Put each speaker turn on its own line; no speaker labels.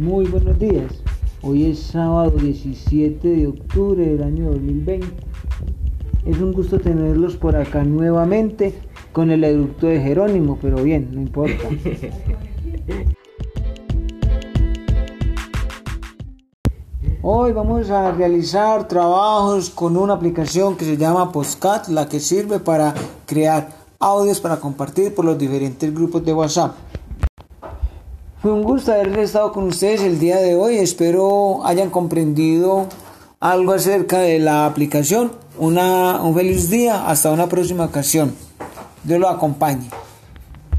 Muy buenos días. Hoy es sábado 17 de octubre del año 2020. Es un gusto tenerlos por acá nuevamente con el educto de Jerónimo, pero bien, no importa. Hoy vamos a realizar trabajos con una aplicación que se llama Postcat, la que sirve para crear audios para compartir por los diferentes grupos de WhatsApp. Fue un gusto haber estado con ustedes el día de hoy. Espero hayan comprendido algo acerca de la aplicación. Una, un feliz día. Hasta una próxima ocasión. Dios lo acompañe.